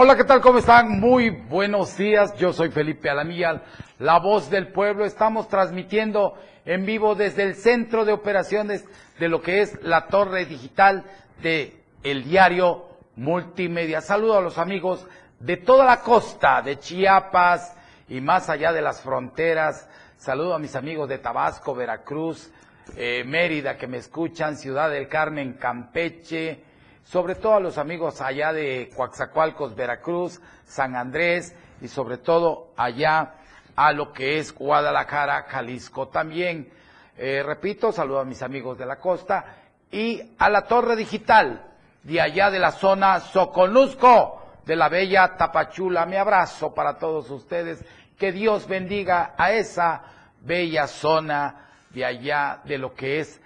Hola, ¿qué tal? ¿Cómo están? Muy buenos días. Yo soy Felipe Alamilla, la voz del pueblo. Estamos transmitiendo en vivo desde el centro de operaciones de lo que es la torre digital de el diario Multimedia. Saludo a los amigos de toda la costa, de Chiapas y más allá de las fronteras. Saludo a mis amigos de Tabasco, Veracruz, eh, Mérida que me escuchan, Ciudad del Carmen, Campeche, sobre todo a los amigos allá de Coaxacualcos, Veracruz, San Andrés y sobre todo allá a lo que es Guadalajara, Jalisco. También, eh, repito, saludo a mis amigos de la costa y a la torre digital de allá de la zona Soconusco de la bella Tapachula. Mi abrazo para todos ustedes. Que Dios bendiga a esa bella zona de allá de lo que es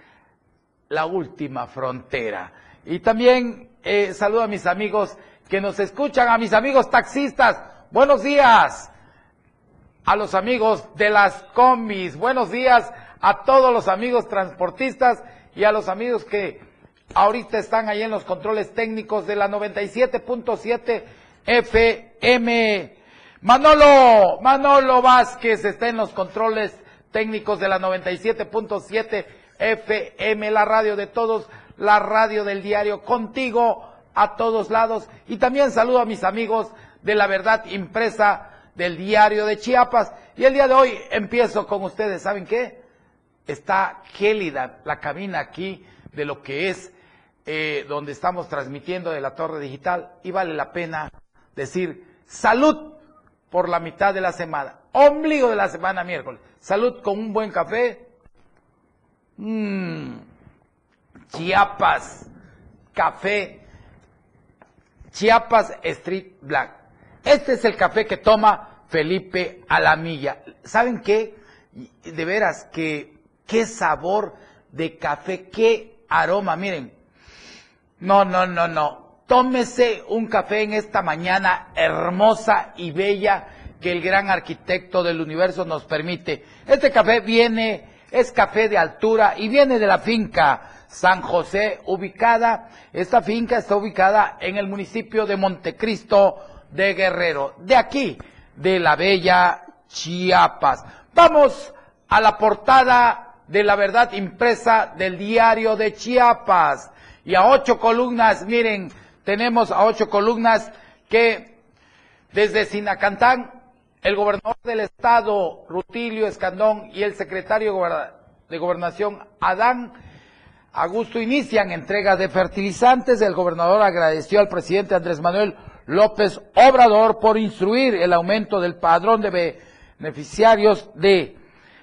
la última frontera. Y también eh, saludo a mis amigos que nos escuchan, a mis amigos taxistas. Buenos días. A los amigos de las combis. Buenos días a todos los amigos transportistas y a los amigos que ahorita están ahí en los controles técnicos de la 97.7 FM. Manolo, Manolo Vázquez está en los controles técnicos de la 97.7 FM, la radio de todos la radio del diario contigo a todos lados. Y también saludo a mis amigos de la verdad impresa del diario de Chiapas. Y el día de hoy empiezo con ustedes. ¿Saben qué? Está gélida la cabina aquí de lo que es eh, donde estamos transmitiendo de la torre digital y vale la pena decir salud por la mitad de la semana, ombligo de la semana miércoles. Salud con un buen café. Mmm Chiapas, café, Chiapas Street Black. Este es el café que toma Felipe Alamilla. ¿Saben qué? De veras, que, qué sabor de café, qué aroma. Miren, no, no, no, no. Tómese un café en esta mañana hermosa y bella que el gran arquitecto del universo nos permite. Este café viene, es café de altura y viene de la finca San José, ubicada, esta finca está ubicada en el municipio de Montecristo de Guerrero, de aquí, de la bella Chiapas. Vamos a la portada de la verdad impresa del diario de Chiapas. Y a ocho columnas, miren, tenemos a ocho columnas que desde Sinacantán, el gobernador del estado, Rutilio Escandón, y el secretario de Gobernación, Adán, Augusto inician entrega de fertilizantes. El gobernador agradeció al presidente Andrés Manuel López Obrador por instruir el aumento del padrón de beneficiarios de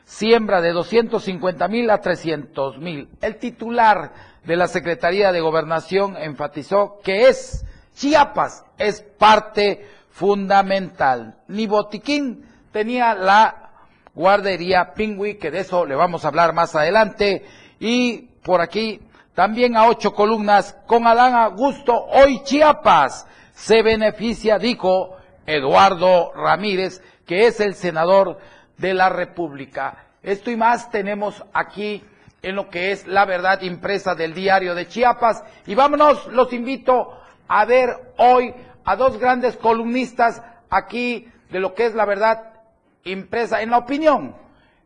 siembra de 250 mil a 300 mil. El titular de la Secretaría de Gobernación enfatizó que es Chiapas, es parte fundamental. Ni botiquín tenía la guardería Pingüi, que de eso le vamos a hablar más adelante, y por aquí, también a ocho columnas, con Adán Augusto, hoy Chiapas se beneficia, dijo Eduardo Ramírez, que es el senador de la República. Esto y más tenemos aquí en lo que es la verdad impresa del diario de Chiapas. Y vámonos, los invito a ver hoy a dos grandes columnistas aquí de lo que es la verdad impresa en la opinión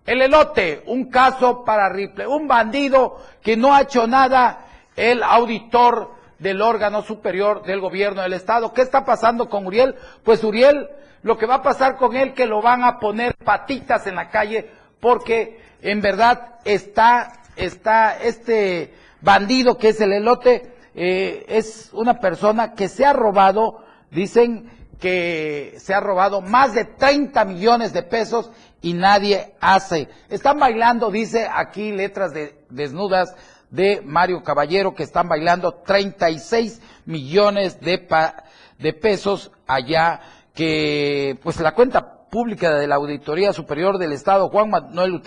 el elote, un caso para Ripley, un bandido que no ha hecho nada, el auditor del órgano superior del gobierno del Estado. ¿Qué está pasando con Uriel? Pues Uriel, lo que va a pasar con él, que lo van a poner patitas en la calle, porque en verdad está, está este bandido que es el elote, eh, es una persona que se ha robado, dicen que se ha robado más de 30 millones de pesos y nadie hace. Están bailando, dice aquí letras de, desnudas de Mario Caballero, que están bailando 36 millones de, de pesos allá, que pues la cuenta pública de la Auditoría Superior del Estado, Juan Manuel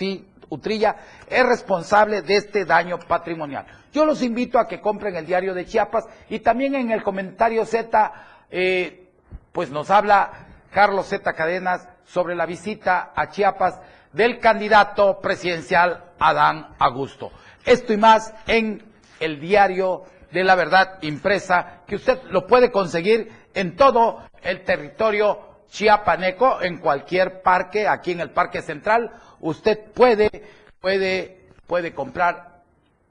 Utrilla, es responsable de este daño patrimonial. Yo los invito a que compren el diario de Chiapas y también en el comentario Z, eh, pues nos habla Carlos Z. Cadenas sobre la visita a Chiapas del candidato presidencial Adán Augusto. Esto y más en el diario de la verdad impresa, que usted lo puede conseguir en todo el territorio chiapaneco, en cualquier parque, aquí en el Parque Central, usted puede, puede, puede comprar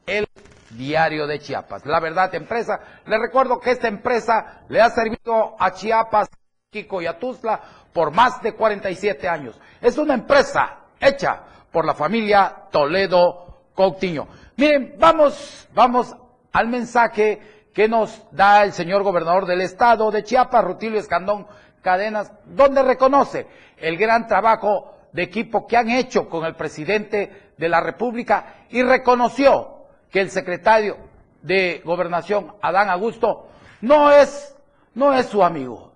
el diario de Chiapas. La verdad, empresa, le recuerdo que esta empresa le ha servido a Chiapas, Kiko y a Tuzla por más de 47 años. Es una empresa hecha por la familia Toledo Coutinho. Miren, vamos, vamos al mensaje que nos da el señor gobernador del estado de Chiapas, Rutilio Escandón Cadenas, donde reconoce el gran trabajo de equipo que han hecho con el presidente de la República y reconoció que el secretario de Gobernación, Adán Augusto, no es, no es su amigo,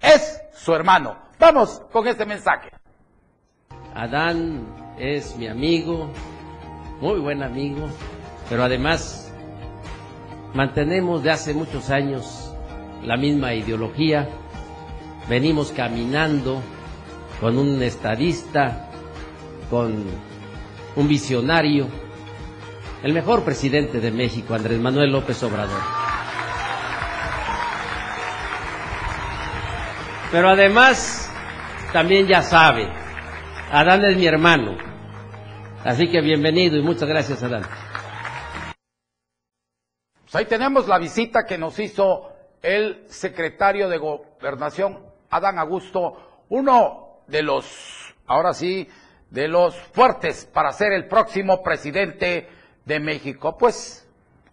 es su hermano. Vamos con este mensaje. Adán es mi amigo, muy buen amigo, pero además mantenemos de hace muchos años la misma ideología, venimos caminando con un estadista, con un visionario, el mejor presidente de México, Andrés Manuel López Obrador. Pero además, también ya sabe, Adán es mi hermano. Así que bienvenido y muchas gracias, Adán. Pues ahí tenemos la visita que nos hizo el secretario de Gobernación, Adán Augusto, uno de los, ahora sí, de los fuertes para ser el próximo presidente de México. Pues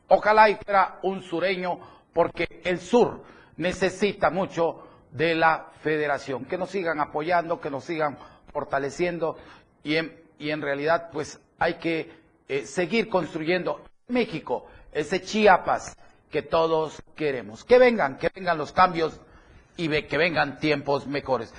ojalá y fuera un sureño, porque el sur necesita mucho de la federación. Que nos sigan apoyando, que nos sigan fortaleciendo y en, y en realidad pues hay que eh, seguir construyendo México, ese Chiapas que todos queremos. Que vengan, que vengan los cambios y que vengan tiempos mejores.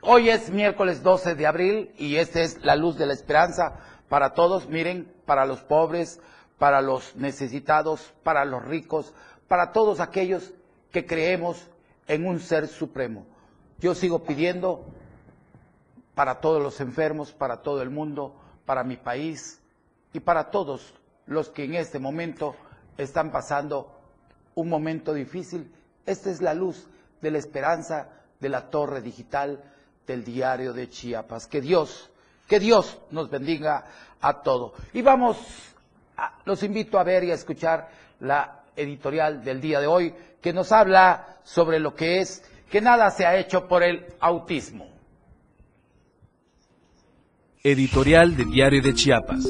Hoy es miércoles 12 de abril y esta es la luz de la esperanza para todos. Miren, para los pobres, para los necesitados, para los ricos, para todos aquellos que creemos en un ser supremo. Yo sigo pidiendo para todos los enfermos, para todo el mundo, para mi país y para todos los que en este momento están pasando un momento difícil. Esta es la luz de la esperanza de la torre digital del diario de Chiapas. Que Dios, que Dios nos bendiga a todos. Y vamos, los invito a ver y a escuchar la editorial del día de hoy que nos habla sobre lo que es que nada se ha hecho por el autismo. Editorial de Diario de Chiapas.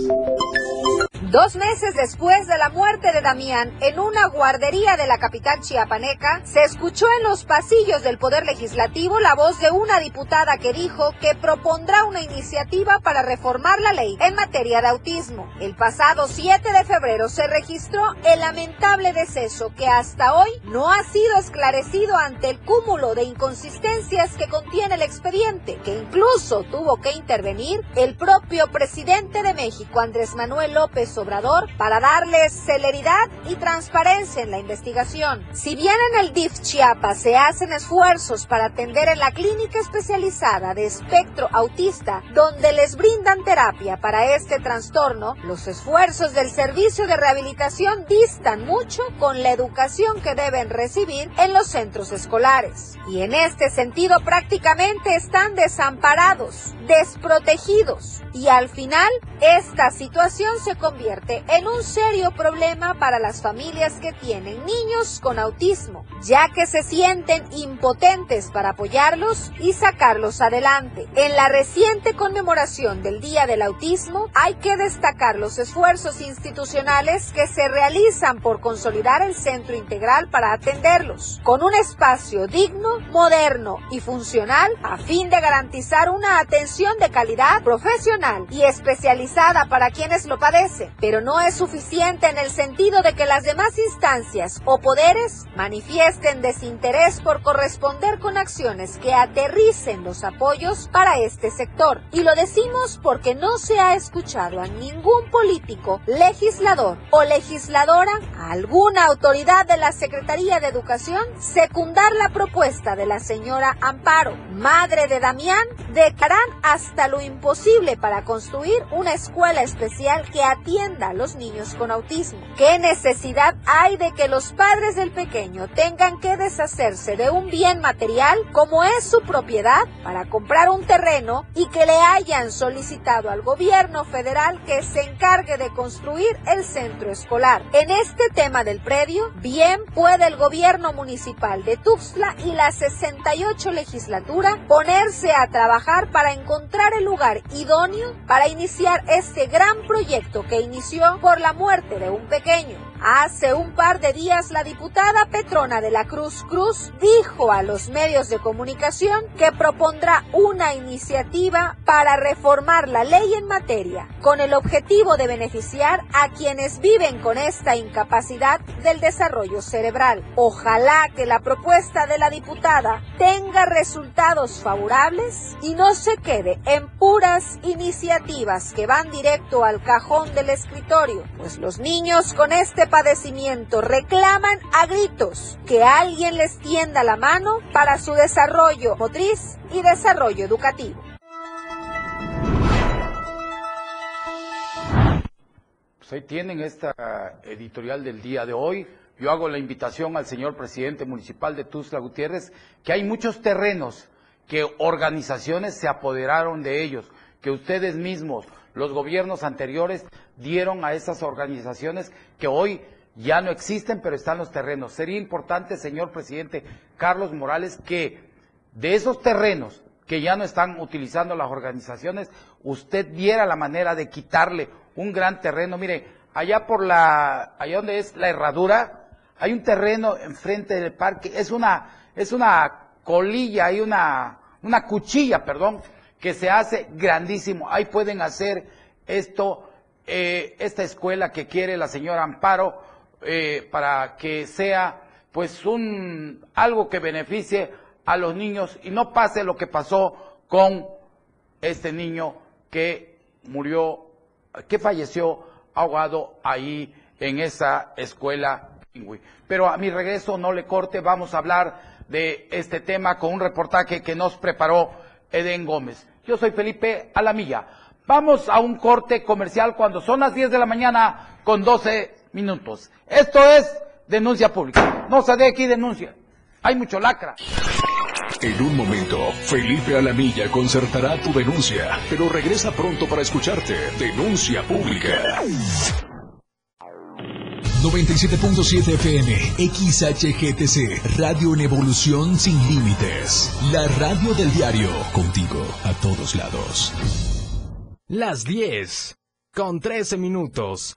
Dos meses después de la muerte de Damián en una guardería de la capital chiapaneca, se escuchó en los pasillos del Poder Legislativo la voz de una diputada que dijo que propondrá una iniciativa para reformar la ley en materia de autismo. El pasado 7 de febrero se registró el lamentable deceso que hasta hoy no ha sido esclarecido ante el cúmulo de inconsistencias que contiene el expediente, que incluso tuvo que intervenir el propio presidente de México, Andrés Manuel López Obrador para darles celeridad y transparencia en la investigación. Si bien en el DIF Chiapas se hacen esfuerzos para atender en la clínica especializada de espectro autista, donde les brindan terapia para este trastorno, los esfuerzos del servicio de rehabilitación distan mucho con la educación que deben recibir en los centros escolares. Y en este sentido prácticamente están desamparados, desprotegidos, y al final esta situación se convierte en un serio problema para las familias que tienen niños con autismo, ya que se sienten impotentes para apoyarlos y sacarlos adelante. En la reciente conmemoración del Día del Autismo hay que destacar los esfuerzos institucionales que se realizan por consolidar el centro integral para atenderlos, con un espacio digno, moderno y funcional a fin de garantizar una atención de calidad profesional y especializada para quienes lo padecen pero no es suficiente en el sentido de que las demás instancias o poderes manifiesten desinterés por corresponder con acciones que aterricen los apoyos para este sector. Y lo decimos porque no se ha escuchado a ningún político, legislador o legisladora, a alguna autoridad de la Secretaría de Educación, secundar la propuesta de la señora Amparo, madre de Damián, de hasta lo imposible para construir una escuela especial que atienda atienda a los niños con autismo. ¿Qué necesidad hay de que los padres del pequeño tengan que deshacerse de un bien material como es su propiedad para comprar un terreno y que le hayan solicitado al gobierno federal que se encargue de construir el centro escolar? En este tema del predio, bien puede el gobierno municipal de Tuxtla y la 68 legislatura ponerse a trabajar para encontrar el lugar idóneo para iniciar este gran proyecto que por la muerte de un pequeño. Hace un par de días la diputada Petrona de la Cruz Cruz dijo a los medios de comunicación que propondrá una iniciativa para reformar la ley en materia con el objetivo de beneficiar a quienes viven con esta incapacidad del desarrollo cerebral. Ojalá que la propuesta de la diputada tenga resultados favorables y no se quede en puras iniciativas que van directo al cajón del escritorio, pues los niños con padecimiento reclaman a gritos que alguien les tienda la mano para su desarrollo motriz y desarrollo educativo. Pues ahí tienen esta editorial del día de hoy. Yo hago la invitación al señor presidente municipal de Tuzla Gutiérrez, que hay muchos terrenos que organizaciones se apoderaron de ellos, que ustedes mismos, los gobiernos anteriores, dieron a esas organizaciones que hoy ya no existen, pero están los terrenos. Sería importante, señor presidente Carlos Morales, que de esos terrenos que ya no están utilizando las organizaciones, usted viera la manera de quitarle un gran terreno. Mire, allá por la, allá donde es la herradura, hay un terreno enfrente del parque, es una, es una colilla, hay una, una cuchilla, perdón, que se hace grandísimo. Ahí pueden hacer esto, eh, esta escuela que quiere la señora Amparo, eh, para que sea pues un algo que beneficie a los niños y no pase lo que pasó con este niño que murió, que falleció ahogado ahí en esa escuela. Pero a mi regreso no le corte, vamos a hablar de este tema con un reportaje que nos preparó Eden Gómez. Yo soy Felipe Alamilla. Vamos a un corte comercial cuando son las 10 de la mañana con 12 minutos. Esto es denuncia pública. No se de aquí denuncia. Hay mucho lacra. En un momento, Felipe Alamilla concertará tu denuncia, pero regresa pronto para escucharte. Denuncia pública. 97.7 FM, XHGTC, Radio en Evolución Sin Límites. La radio del diario, contigo a todos lados. Las 10, con 13 minutos.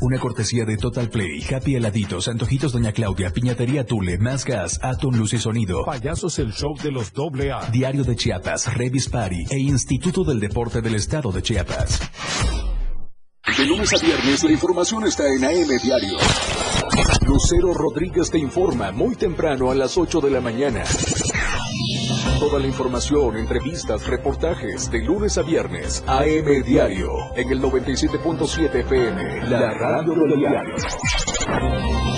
Una cortesía de Total Play, Happy Heladitos, Antojitos Doña Claudia, Piñatería Tule, Más Gas, Atom Luz y Sonido. Payasos el show de los doble A. Diario de Chiapas, Revis Party e Instituto del Deporte del Estado de Chiapas. De lunes a viernes la información está en AM Diario. Lucero Rodríguez te informa muy temprano a las 8 de la mañana. Toda la información, entrevistas, reportajes de lunes a viernes. AM Diario. En el 97.7 FM. La radio del diario.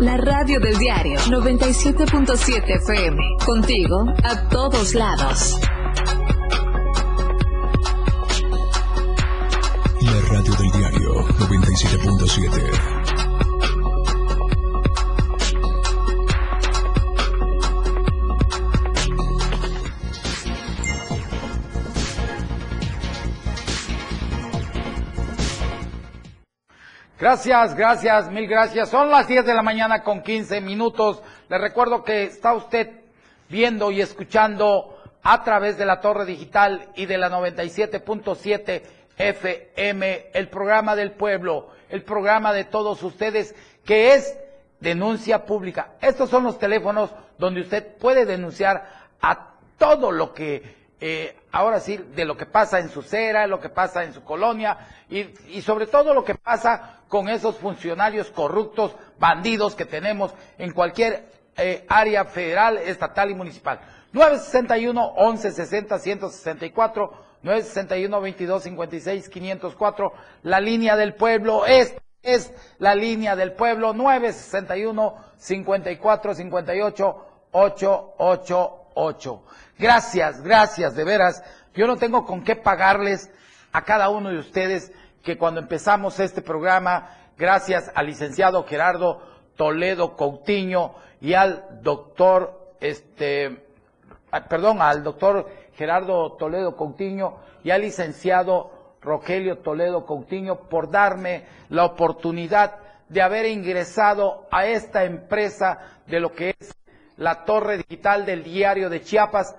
La radio del diario 97.7 FM. Contigo a todos lados. La radio del diario 97.7. Gracias, gracias, mil gracias. Son las 10 de la mañana con 15 minutos. Le recuerdo que está usted viendo y escuchando a través de la torre digital y de la 97.7 FM el programa del pueblo, el programa de todos ustedes que es denuncia pública. Estos son los teléfonos donde usted puede denunciar a todo lo que eh, ahora sí, de lo que pasa en su cera, lo que pasa en su colonia y, y, sobre todo lo que pasa con esos funcionarios corruptos, bandidos que tenemos en cualquier eh, área federal, estatal y municipal. 961 1160 164 961 22 56 504 la línea del pueblo es es la línea del pueblo 961 54 58 888 Gracias, gracias, de veras. Yo no tengo con qué pagarles a cada uno de ustedes que cuando empezamos este programa, gracias al licenciado Gerardo Toledo Coutinho y al doctor, este, perdón, al doctor Gerardo Toledo Coutinho y al licenciado Rogelio Toledo Coutinho por darme la oportunidad de haber ingresado a esta empresa de lo que es la torre digital del diario de Chiapas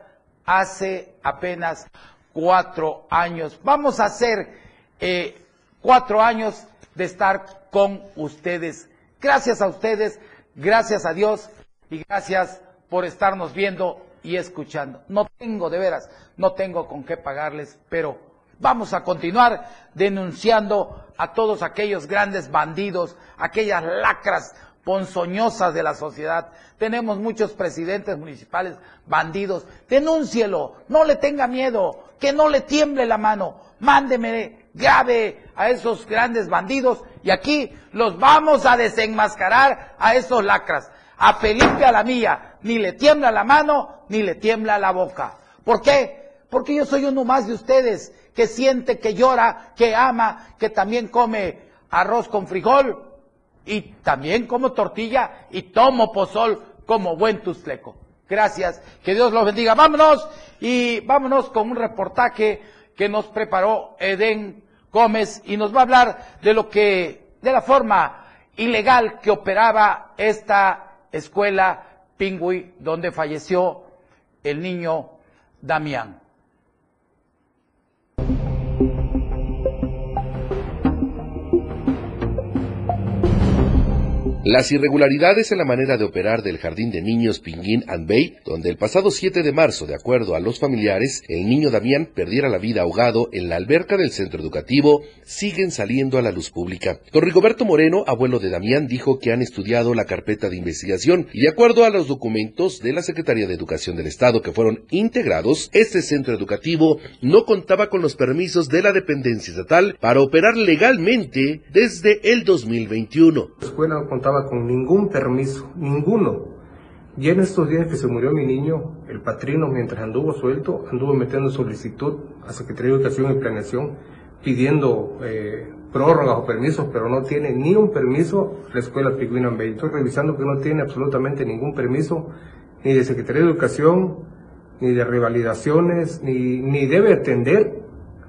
hace apenas cuatro años. Vamos a hacer eh, cuatro años de estar con ustedes. Gracias a ustedes, gracias a Dios y gracias por estarnos viendo y escuchando. No tengo, de veras, no tengo con qué pagarles, pero vamos a continuar denunciando a todos aquellos grandes bandidos, aquellas lacras ponzoñosas de la sociedad. Tenemos muchos presidentes municipales bandidos. Denúncielo, no le tenga miedo, que no le tiemble la mano. Mándeme grave a esos grandes bandidos y aquí los vamos a desenmascarar a esos lacras. A Felipe a la mía, ni le tiembla la mano, ni le tiembla la boca. ¿Por qué? Porque yo soy uno más de ustedes que siente, que llora, que ama, que también come arroz con frijol, y también como tortilla y tomo pozol como buen tustleco. Gracias, que Dios los bendiga. Vámonos y vámonos con un reportaje que nos preparó Eden Gómez y nos va a hablar de lo que, de la forma ilegal que operaba esta escuela Pingüi donde falleció el niño Damián. Las irregularidades en la manera de operar del jardín de niños Pinguín and Bay, donde el pasado 7 de marzo, de acuerdo a los familiares, el niño Damián perdiera la vida ahogado en la alberca del centro educativo, siguen saliendo a la luz pública. Don Rigoberto Moreno, abuelo de Damián, dijo que han estudiado la carpeta de investigación y de acuerdo a los documentos de la Secretaría de Educación del Estado que fueron integrados, este centro educativo no contaba con los permisos de la dependencia estatal para operar legalmente desde el 2021 con ningún permiso, ninguno. Y en estos días que se murió mi niño, el patrino, mientras anduvo suelto, anduvo metiendo solicitud a Secretaría de Educación y Planeación pidiendo eh, prórrogas o permisos, pero no tiene ni un permiso la escuela Piguina Bay. Estoy revisando que no tiene absolutamente ningún permiso ni de Secretaría de Educación, ni de revalidaciones, ni, ni debe atender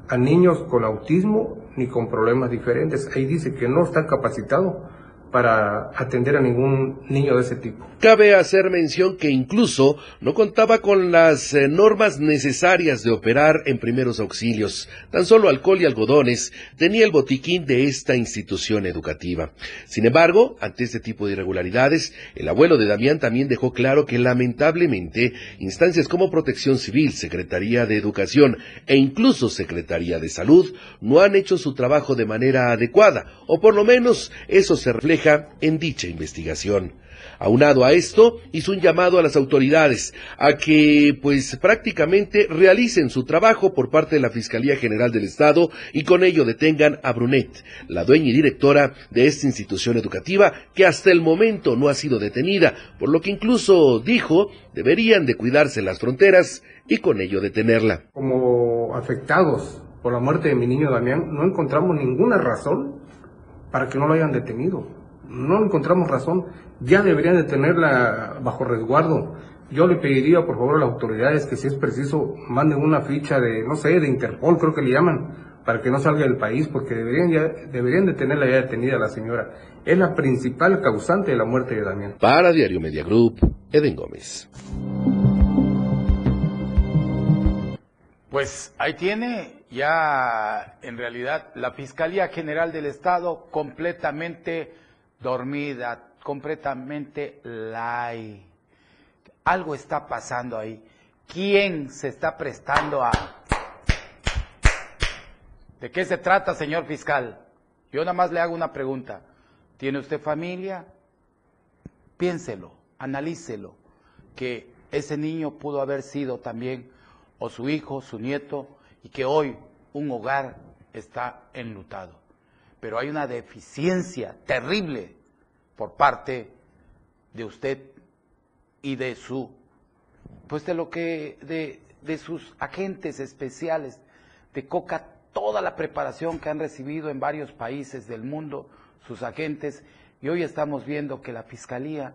a niños con autismo ni con problemas diferentes. Ahí dice que no está capacitado para atender a ningún niño de ese tipo. Cabe hacer mención que incluso no contaba con las eh, normas necesarias de operar en primeros auxilios. Tan solo alcohol y algodones tenía el botiquín de esta institución educativa. Sin embargo, ante este tipo de irregularidades, el abuelo de Damián también dejó claro que lamentablemente instancias como Protección Civil, Secretaría de Educación e incluso Secretaría de Salud no han hecho su trabajo de manera adecuada, o por lo menos eso se refleja en dicha investigación. Aunado a esto, hizo un llamado a las autoridades a que, pues, prácticamente realicen su trabajo por parte de la Fiscalía General del Estado y con ello detengan a Brunet, la dueña y directora de esta institución educativa que hasta el momento no ha sido detenida, por lo que incluso dijo deberían de cuidarse las fronteras y con ello detenerla. Como afectados por la muerte de mi niño Damián, no encontramos ninguna razón para que no lo hayan detenido. No encontramos razón ya deberían de tenerla bajo resguardo. Yo le pediría por favor a las autoridades que si es preciso manden una ficha de, no sé, de Interpol, creo que le llaman, para que no salga del país, porque deberían, ya, deberían de tenerla ya detenida la señora. Es la principal causante de la muerte de Damián. Para Diario Media Group, Eden Gómez. Pues ahí tiene ya en realidad la Fiscalía General del Estado completamente dormida, completamente light. Algo está pasando ahí. ¿Quién se está prestando a... ¿De qué se trata, señor fiscal? Yo nada más le hago una pregunta. ¿Tiene usted familia? Piénselo, analícelo, que ese niño pudo haber sido también o su hijo, su nieto, y que hoy un hogar está enlutado. Pero hay una deficiencia terrible por parte de usted y de su, pues de lo que, de, de sus agentes especiales de Coca, toda la preparación que han recibido en varios países del mundo, sus agentes, y hoy estamos viendo que la Fiscalía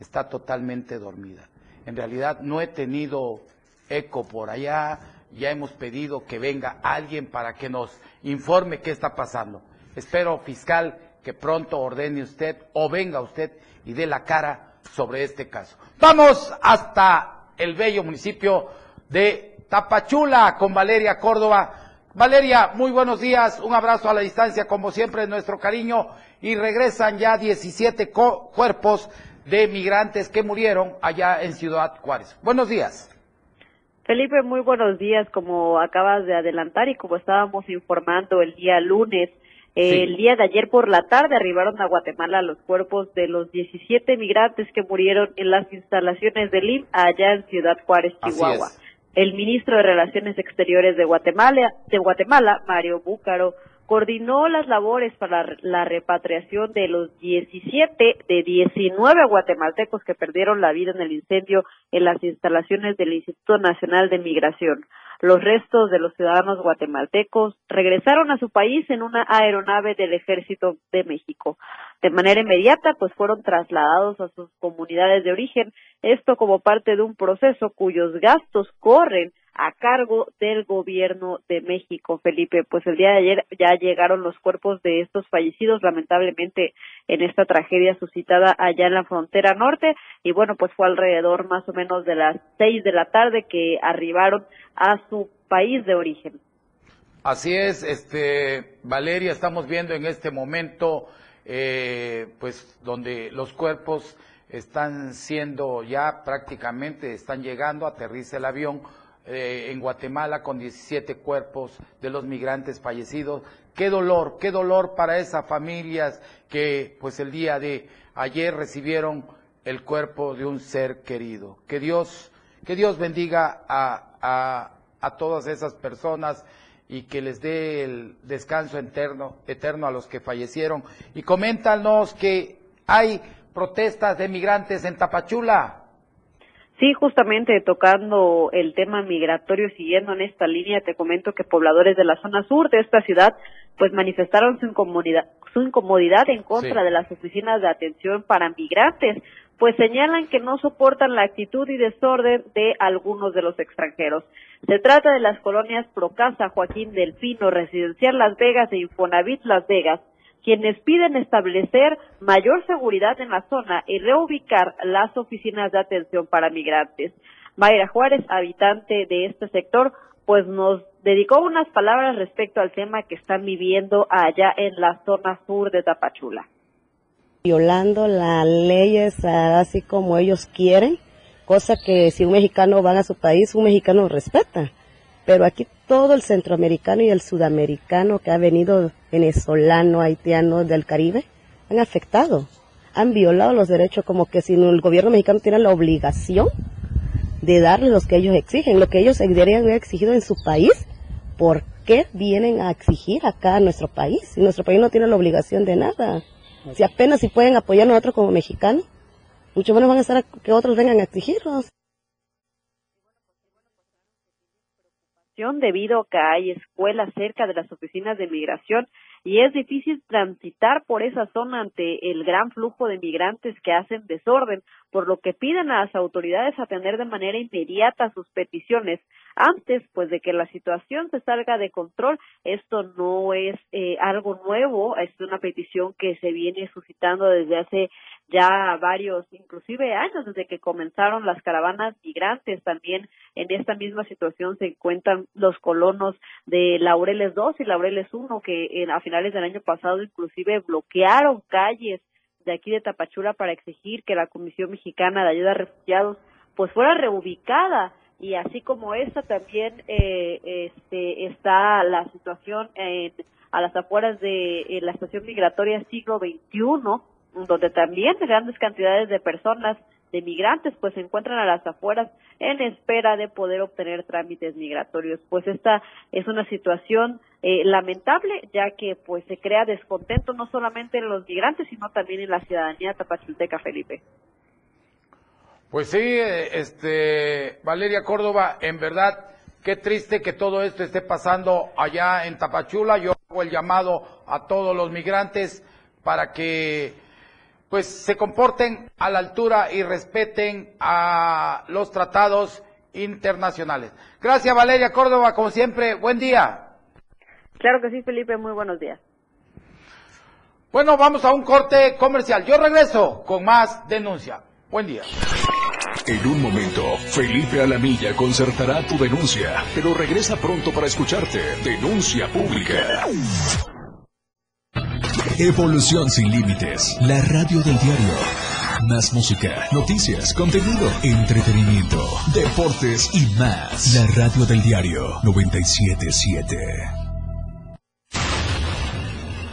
está totalmente dormida. En realidad no he tenido eco por allá, ya hemos pedido que venga alguien para que nos informe qué está pasando. Espero, fiscal, que pronto ordene usted o venga usted y dé la cara sobre este caso. Vamos hasta el bello municipio de Tapachula con Valeria Córdoba. Valeria, muy buenos días, un abrazo a la distancia, como siempre, nuestro cariño, y regresan ya 17 cuerpos de migrantes que murieron allá en Ciudad Juárez. Buenos días. Felipe, muy buenos días, como acabas de adelantar y como estábamos informando el día lunes, el día de ayer por la tarde arribaron a Guatemala los cuerpos de los 17 migrantes que murieron en las instalaciones del IM allá en Ciudad Juárez, Chihuahua. El ministro de Relaciones Exteriores de Guatemala, de Guatemala, Mario Búcaro, coordinó las labores para la repatriación de los 17 de 19 guatemaltecos que perdieron la vida en el incendio en las instalaciones del Instituto Nacional de Migración. Los restos de los ciudadanos guatemaltecos regresaron a su país en una aeronave del Ejército de México. De manera inmediata, pues fueron trasladados a sus comunidades de origen, esto como parte de un proceso cuyos gastos corren a cargo del gobierno de México, Felipe. Pues el día de ayer ya llegaron los cuerpos de estos fallecidos, lamentablemente, en esta tragedia suscitada allá en la frontera norte. Y bueno, pues fue alrededor más o menos de las seis de la tarde que arribaron a su país de origen. Así es, este, Valeria, estamos viendo en este momento, eh, pues, donde los cuerpos están siendo ya prácticamente, están llegando, aterriza el avión, eh, en Guatemala con 17 cuerpos de los migrantes fallecidos. Qué dolor, qué dolor para esas familias que pues el día de ayer recibieron el cuerpo de un ser querido. Que Dios, que Dios bendiga a, a, a todas esas personas y que les dé el descanso eterno, eterno a los que fallecieron. Y coméntanos que hay protestas de migrantes en Tapachula. Sí, justamente tocando el tema migratorio, siguiendo en esta línea, te comento que pobladores de la zona sur de esta ciudad pues manifestaron su incomodidad, su incomodidad en contra de las oficinas de atención para migrantes, pues señalan que no soportan la actitud y desorden de algunos de los extranjeros. Se trata de las colonias Procasa, Joaquín Delfino, Residencial Las Vegas e Infonavit Las Vegas, quienes piden establecer mayor seguridad en la zona y reubicar las oficinas de atención para migrantes. Mayra Juárez, habitante de este sector, pues nos dedicó unas palabras respecto al tema que están viviendo allá en la zona sur de Tapachula. Violando las leyes así como ellos quieren, cosa que si un mexicano va a su país, un mexicano respeta. Pero aquí todo el centroamericano y el sudamericano que ha venido venezolano, haitiano del Caribe, han afectado, han violado los derechos como que si el gobierno mexicano tiene la obligación de darles lo que ellos exigen, lo que ellos deberían haber exigido en su país, ¿por qué vienen a exigir acá a nuestro país? Si nuestro país no tiene la obligación de nada. Si apenas si pueden apoyar a nosotros como mexicanos, mucho menos van a estar que otros vengan a exigirnos. Debido a que hay escuelas cerca de las oficinas de migración y es difícil transitar por esa zona ante el gran flujo de migrantes que hacen desorden, por lo que piden a las autoridades atender de manera inmediata sus peticiones antes pues de que la situación se salga de control. Esto no es eh, algo nuevo, es una petición que se viene suscitando desde hace ya varios, inclusive años desde que comenzaron las caravanas migrantes. También en esta misma situación se encuentran los colonos de Laureles 2 y Laureles 1 que a finales del año pasado inclusive bloquearon calles de aquí de Tapachula para exigir que la Comisión Mexicana de Ayuda a Refugiados pues fuera reubicada y así como esta también eh, este, está la situación en, a las afueras de la estación migratoria siglo XXI donde también grandes cantidades de personas, de migrantes, pues se encuentran a las afueras en espera de poder obtener trámites migratorios. Pues esta es una situación eh, lamentable, ya que pues se crea descontento no solamente en los migrantes, sino también en la ciudadanía tapachulteca, Felipe. Pues sí, este, Valeria Córdoba, en verdad, qué triste que todo esto esté pasando allá en Tapachula. Yo hago el llamado a todos los migrantes para que pues se comporten a la altura y respeten a los tratados internacionales. Gracias Valeria Córdoba, como siempre, buen día. Claro que sí, Felipe, muy buenos días. Bueno, vamos a un corte comercial. Yo regreso con más denuncia. Buen día. En un momento, Felipe Alamilla concertará tu denuncia, pero regresa pronto para escucharte. Denuncia pública. Evolución sin límites. La radio del diario. Más música, noticias, contenido, entretenimiento, deportes y más. La radio del diario 977.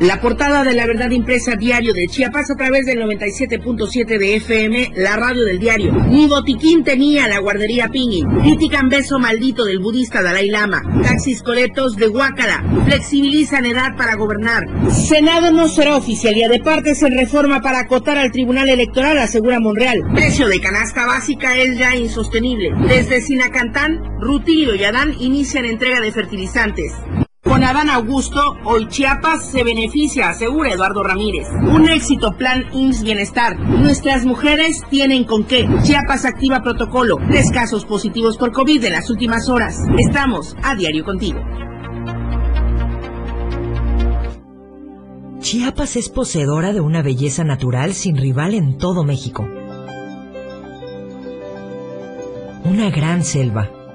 La portada de la verdad impresa diario de Chiapas a través del 97.7 de FM, la radio del diario. Ni botiquín tenía la guardería Pingui. Critican beso maldito del budista Dalai Lama. Taxis coletos de Huácara. Flexibilizan edad para gobernar. Senado no será oficialía de partes en reforma para acotar al Tribunal Electoral, asegura Monreal. Precio de canasta básica es ya insostenible. Desde Sinacantán, Rutilio y Adán inician entrega de fertilizantes. Con Adán Augusto, hoy Chiapas se beneficia, asegura Eduardo Ramírez. Un éxito plan IMSS Bienestar. Nuestras mujeres tienen con qué. Chiapas activa protocolo. Tres casos positivos por COVID en las últimas horas. Estamos a diario contigo. Chiapas es poseedora de una belleza natural sin rival en todo México. Una gran selva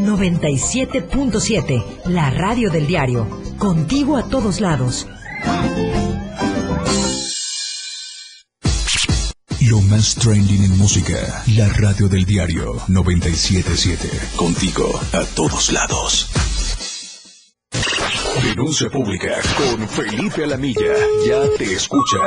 97.7, la radio del diario. Contigo a todos lados. Lo más trending en música, la radio del diario 977. Contigo a todos lados. Denuncia pública con Felipe Alamilla. Ya te escucha.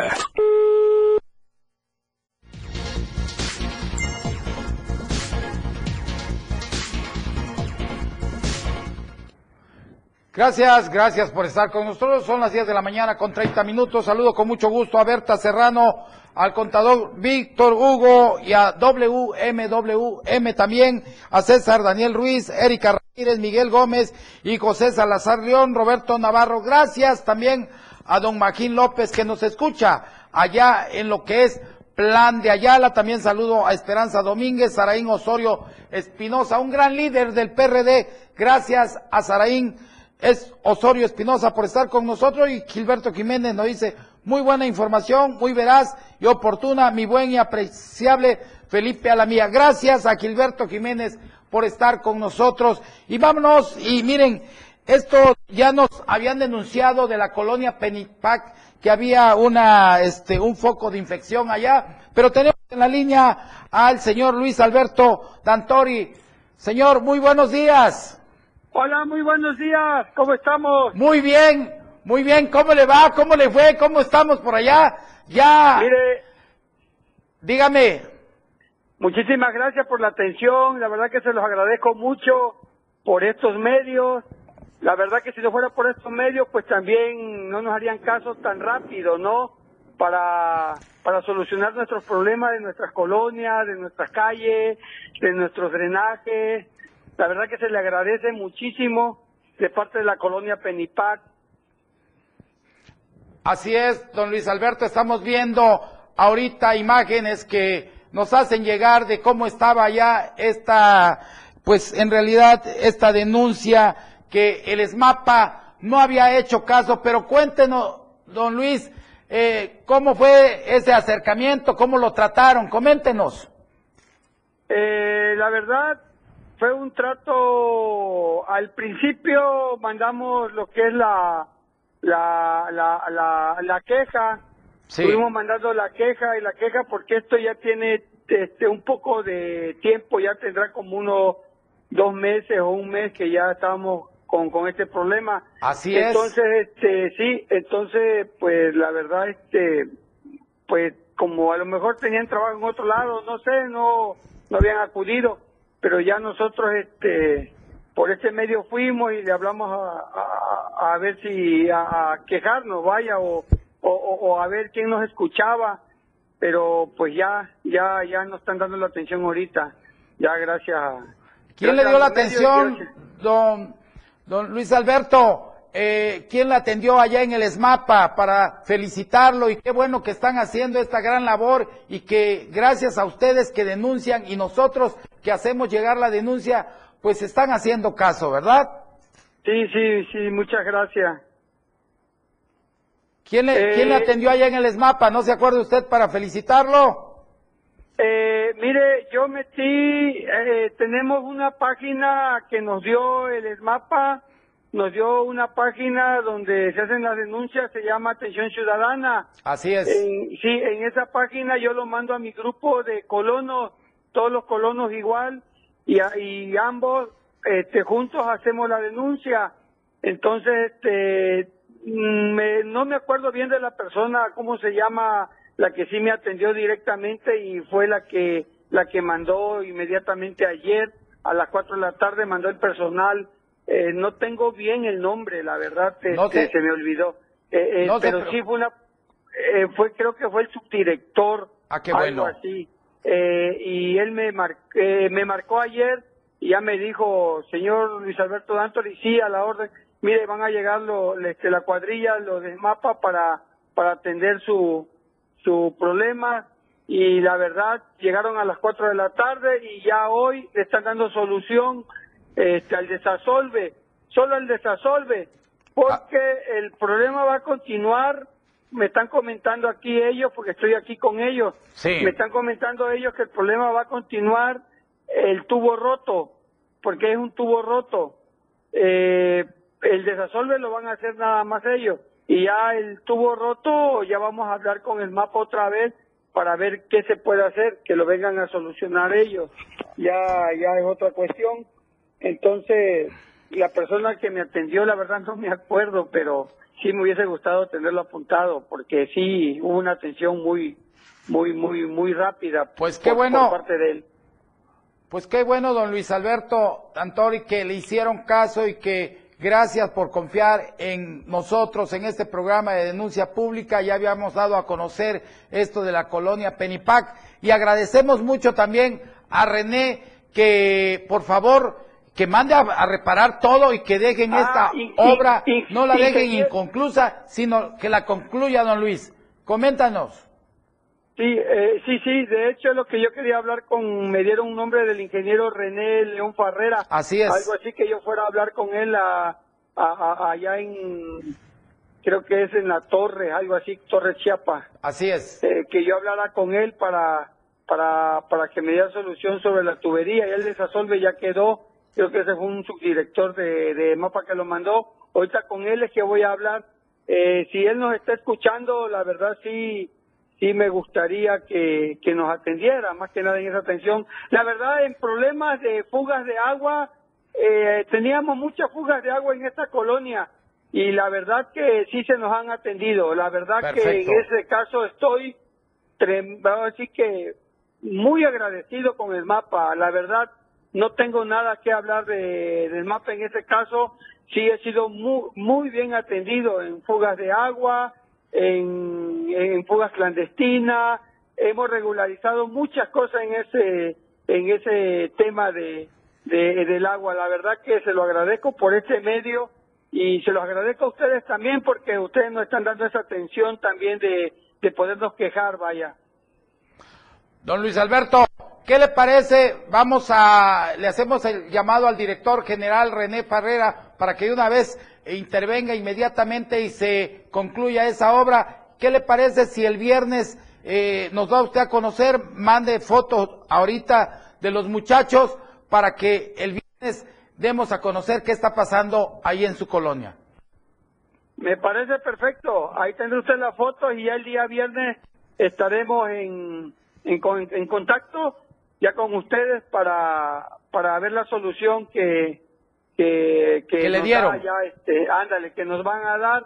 Gracias, gracias por estar con nosotros. Son las 10 de la mañana con 30 minutos. Saludo con mucho gusto a Berta Serrano, al contador Víctor Hugo y a WMWM también, a César Daniel Ruiz, Erika Ramírez, Miguel Gómez y José Salazar León, Roberto Navarro. Gracias también a don Maquín López que nos escucha allá en lo que es Plan de Ayala. También saludo a Esperanza Domínguez, Saraín Osorio Espinosa, un gran líder del PRD. Gracias a Saraín es Osorio Espinosa por estar con nosotros y Gilberto Jiménez nos dice muy buena información, muy veraz y oportuna, mi buen y apreciable Felipe Alamía. Gracias a Gilberto Jiménez por estar con nosotros y vámonos y miren, esto ya nos habían denunciado de la colonia Penipac que había una, este, un foco de infección allá, pero tenemos en la línea al señor Luis Alberto Dantori. Señor, muy buenos días. Hola, muy buenos días. ¿Cómo estamos? Muy bien, muy bien. ¿Cómo le va? ¿Cómo le fue? ¿Cómo estamos por allá? Ya. Mire. Dígame. Muchísimas gracias por la atención. La verdad que se los agradezco mucho por estos medios. La verdad que si no fuera por estos medios, pues también no nos harían caso tan rápido, ¿no? Para, para solucionar nuestros problemas de nuestras colonias, de nuestras calles, de nuestros drenajes, la verdad que se le agradece muchísimo de parte de la colonia Penipac. Así es, don Luis Alberto, estamos viendo ahorita imágenes que nos hacen llegar de cómo estaba ya esta, pues en realidad esta denuncia que el ESMAPA no había hecho caso, pero cuéntenos, don Luis, eh, cómo fue ese acercamiento, cómo lo trataron, coméntenos. Eh, la verdad, fue un trato, al principio mandamos lo que es la, la, la, la, queja, estuvimos mandando la queja y la queja porque esto ya tiene este, un poco de tiempo, ya tendrá como unos dos meses o un mes que ya estábamos con, con este problema. Así es. Entonces, este, sí, entonces, pues la verdad, este, pues como a lo mejor tenían trabajo en otro lado, no sé, no, no habían acudido pero ya nosotros este por este medio fuimos y le hablamos a, a, ver si a, quejarnos vaya o, o, a ver quién nos escuchaba pero pues ya ya ya nos están dando la atención ahorita. Ya gracias quién le dio la atención don don Luis Alberto eh, quién la atendió allá en el ESMAPA para felicitarlo y qué bueno que están haciendo esta gran labor y que gracias a ustedes que denuncian y nosotros que hacemos llegar la denuncia, pues están haciendo caso, ¿verdad? Sí, sí, sí, muchas gracias. ¿Quién le, ¿quién le eh, atendió allá en el ESMAPA? ¿No se acuerda usted para felicitarlo? Eh, mire, yo metí, tenemos una página que nos dio el ESMAPA, nos dio una página donde se hacen las denuncias, se llama Atención Ciudadana. Así es. sí, en esa página yo lo mando a mi grupo de colonos, todos los colonos igual, y, y ambos este, juntos hacemos la denuncia. Entonces, este, mm, no me acuerdo bien de la persona, cómo se llama, la que sí me atendió directamente y fue la que, la que mandó inmediatamente ayer a las cuatro de la tarde, mandó el personal eh, no tengo bien el nombre, la verdad, este, se me olvidó. Eh, eh, pero, sí fue una, fue creo que fue el subdirector, ah, qué algo así. y él me, me marcó ayer y ya me dijo, señor Luis Alberto Dantori, sí, a la orden, mire, van a llegar lo, este, la cuadrilla, los de MAPA para, para atender su, su problema y la verdad llegaron a las cuatro de la tarde y ya hoy le están dando solución este, al desasolve, solo al desasolve, porque ah. el problema va a continuar. Me están comentando aquí ellos, porque estoy aquí con ellos. Me están comentando ellos que el problema va a continuar el tubo roto, porque es un tubo roto. Eh, el desasolve lo van a hacer nada más ellos. Y ya el tubo roto, ya vamos a hablar con el mapa otra vez para ver qué se puede hacer, que lo vengan a solucionar ellos. Ya, ya es otra cuestión. Entonces, la persona que me atendió, la verdad no me acuerdo, pero sí me hubiese gustado tenerlo apuntado, porque sí hubo una atención muy, muy, muy, muy rápida. Pues qué bueno. Por parte de él. Pues qué bueno, don Luis Alberto Tantori, que le hicieron caso y que Gracias por confiar en nosotros en este programa de denuncia pública. Ya habíamos dado a conocer esto de la colonia Penipac y agradecemos mucho también a René que por favor que mande a, reparar todo y que dejen esta obra, no la dejen inconclusa, sino que la concluya don Luis. Coméntanos. Sí, eh, sí, sí, de hecho lo que yo quería hablar con, me dieron un nombre del ingeniero René León Farrera. Así es. Algo así que yo fuera a hablar con él a, allá en, creo que es en la torre, algo así, Torre Chiapa. Así es. Eh, que yo hablara con él para, para, para que me diera solución sobre la tubería y él de Sasolve ya quedó, creo que ese fue un subdirector de, de MAPA que lo mandó. Ahorita con él es que voy a hablar. Eh, si él nos está escuchando, la verdad sí sí me gustaría que, que nos atendiera, más que nada en esa atención. La verdad, en problemas de fugas de agua, eh, teníamos muchas fugas de agua en esta colonia y la verdad que sí se nos han atendido. La verdad que en ese caso estoy, así que muy agradecido con el mapa. La verdad, no tengo nada que hablar de, del mapa en ese caso. Sí he sido muy, muy bien atendido en fugas de agua, en, fugas clandestinas, hemos regularizado muchas cosas en ese en ese tema de, de, del agua. La verdad que se lo agradezco por este medio y se lo agradezco a ustedes también porque ustedes nos están dando esa atención también de, de podernos quejar, vaya. Don Luis Alberto, ¿qué le parece? Vamos a, le hacemos el llamado al director general René Parrera para que de una vez intervenga inmediatamente y se concluya esa obra. ¿Qué le parece si el viernes eh, nos da usted a conocer, mande fotos ahorita de los muchachos para que el viernes demos a conocer qué está pasando ahí en su colonia? Me parece perfecto. Ahí tendrá usted la foto y ya el día viernes estaremos en contacto ya con ustedes para, para ver la solución que, que, que, le dieron. Ya, este, ándale, que nos van a dar.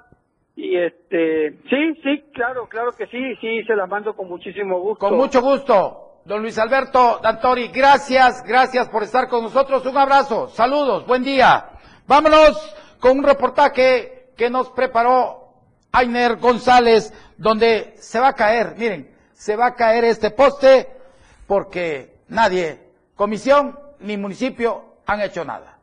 Y este, sí, sí, claro, claro que sí, sí, se la mando con muchísimo gusto. Con mucho gusto. Don Luis Alberto Dantori, gracias, gracias por estar con nosotros. Un abrazo, saludos, buen día. Vámonos con un reportaje que nos preparó Ainer González, donde se va a caer, miren, se va a caer este poste porque nadie, comisión ni municipio han hecho nada.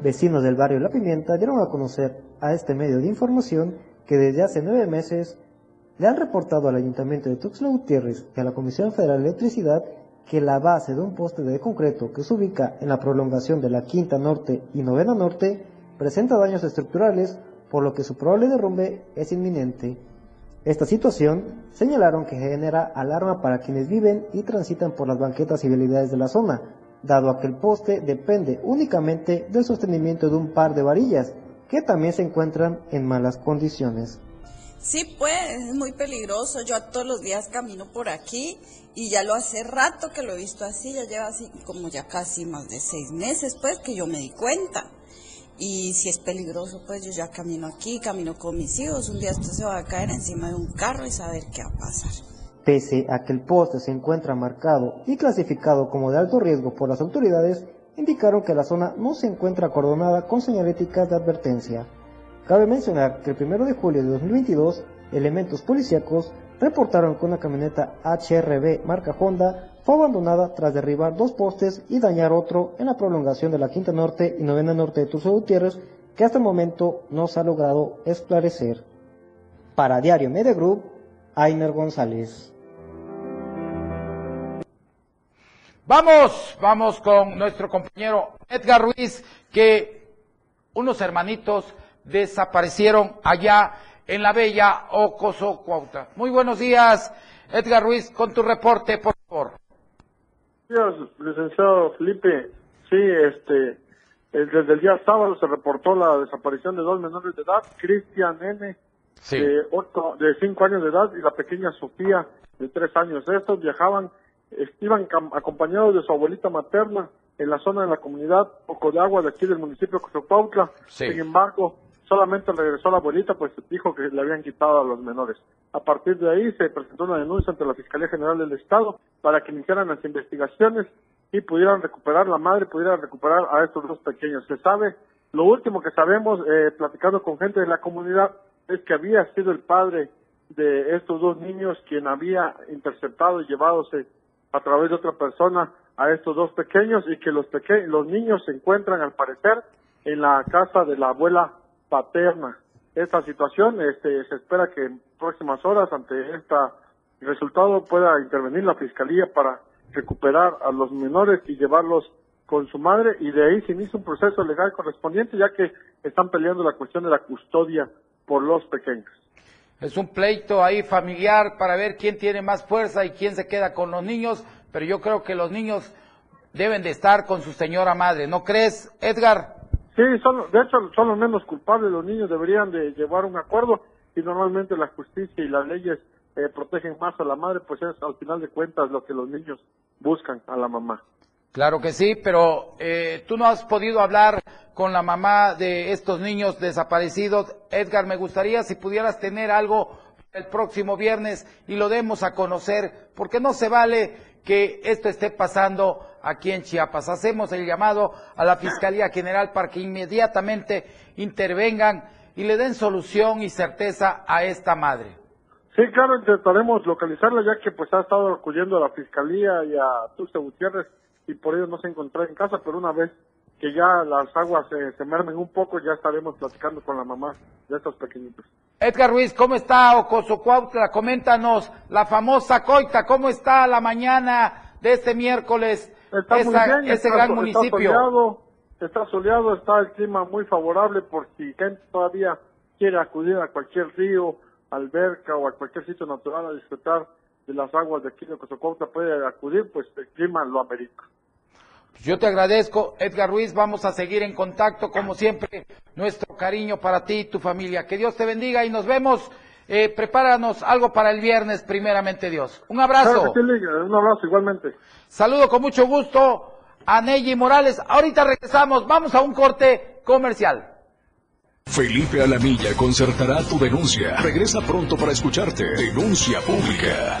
Vecinos del barrio La Pimienta dieron a conocer a este medio de información que desde hace nueve meses le han reportado al Ayuntamiento de Tuxtla Gutiérrez y a la Comisión Federal de Electricidad que la base de un poste de concreto que se ubica en la prolongación de la Quinta Norte y Novena Norte presenta daños estructurales, por lo que su probable derrumbe es inminente. Esta situación señalaron que genera alarma para quienes viven y transitan por las banquetas y vialidades de la zona, dado a que el poste depende únicamente del sostenimiento de un par de varillas, que también se encuentran en malas condiciones. Sí, pues, es muy peligroso. Yo todos los días camino por aquí y ya lo hace rato que lo he visto así, ya lleva así como ya casi más de seis meses, pues, que yo me di cuenta. Y si es peligroso, pues yo ya camino aquí, camino con mis hijos. Un día esto se va a caer encima de un carro y saber qué va a pasar. Pese a que el poste se encuentra marcado y clasificado como de alto riesgo por las autoridades, indicaron que la zona no se encuentra acordonada con señaléticas de advertencia. Cabe mencionar que el 1 de julio de 2022, elementos policíacos reportaron que una camioneta HRB marca Honda fue abandonada tras derribar dos postes y dañar otro en la prolongación de la Quinta Norte y Novena Norte de Tuzo Gutiérrez, que hasta el momento no se ha logrado esclarecer. Para Diario Media Group, Ainer González. Vamos, vamos con nuestro compañero Edgar Ruiz, que unos hermanitos desaparecieron allá en la bella Ocoso Cuauta. Muy buenos días, Edgar Ruiz, con tu reporte, días, licenciado Felipe. Sí, este, desde el día sábado se reportó la desaparición de dos menores de edad, Cristian N., de, ocho, de cinco años de edad, y la pequeña Sofía, de tres años. Estos viajaban iban acompañados de su abuelita materna en la zona de la comunidad Poco de Agua de aquí del municipio de. Sin embargo, solamente regresó la abuelita, pues dijo que le habían quitado a los menores. A partir de ahí se presentó una denuncia ante la Fiscalía General del Estado para que iniciaran las investigaciones y pudieran recuperar, la madre pudiera recuperar a estos dos pequeños. Se sabe, lo último que sabemos, eh, platicando con gente de la comunidad, es que había sido el padre de estos dos niños quien había interceptado y llevadose a través de otra persona a estos dos pequeños y que los pequeños, los niños se encuentran al parecer en la casa de la abuela paterna. Esta situación, este, se espera que en próximas horas ante este resultado pueda intervenir la fiscalía para recuperar a los menores y llevarlos con su madre y de ahí se inicia un proceso legal correspondiente ya que están peleando la cuestión de la custodia por los pequeños. Es un pleito ahí familiar para ver quién tiene más fuerza y quién se queda con los niños, pero yo creo que los niños deben de estar con su señora madre, ¿no crees, Edgar? Sí, son, de hecho son los menos culpables, los niños deberían de llevar un acuerdo y normalmente la justicia y las leyes eh, protegen más a la madre, pues es al final de cuentas lo que los niños buscan a la mamá. Claro que sí, pero eh, tú no has podido hablar con la mamá de estos niños desaparecidos. Edgar, me gustaría si pudieras tener algo el próximo viernes y lo demos a conocer, porque no se vale que esto esté pasando aquí en Chiapas. Hacemos el llamado a la Fiscalía General para que inmediatamente intervengan y le den solución y certeza a esta madre. Sí, claro, intentaremos localizarla ya que pues ha estado acudiendo a la Fiscalía y a Tuxe Gutiérrez y por ello no se encontró en casa, pero una vez que ya las aguas se mermen un poco, ya estaremos platicando con la mamá de estos pequeñitos. Edgar Ruiz, ¿cómo está Ocoso Cuautla? Coméntanos, la famosa Coita, ¿cómo está la mañana de este miércoles? Está muy bien, ese gran municipio. Soleado, está soleado, está el clima muy favorable por si gente todavía quiere acudir a cualquier río, alberca o a cualquier sitio natural a disfrutar de las aguas de aquí de Cuautla puede acudir, pues el clima lo amerita. Yo te agradezco, Edgar Ruiz. Vamos a seguir en contacto, como siempre. Nuestro cariño para ti y tu familia. Que Dios te bendiga y nos vemos. Eh, prepáranos algo para el viernes, primeramente Dios. Un abrazo. un abrazo igualmente. Saludo con mucho gusto a Neji Morales. Ahorita regresamos. Vamos a un corte comercial. Felipe Alamilla concertará tu denuncia. Regresa pronto para escucharte. Denuncia pública.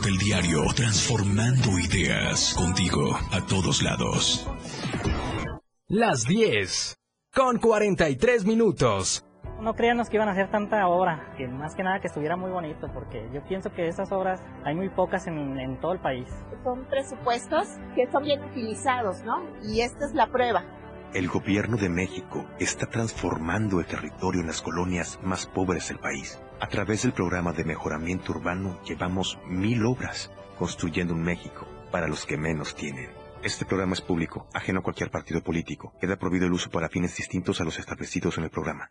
Del diario, transformando ideas contigo a todos lados. Las 10, con 43 minutos. No creíamos que iban a hacer tanta obra, que más que nada que estuviera muy bonito, porque yo pienso que esas obras hay muy pocas en, en todo el país. Son presupuestos que son bien utilizados, ¿no? Y esta es la prueba. El gobierno de México está transformando el territorio en las colonias más pobres del país. A través del programa de mejoramiento urbano llevamos mil obras construyendo un México para los que menos tienen. Este programa es público, ajeno a cualquier partido político. Queda prohibido el uso para fines distintos a los establecidos en el programa.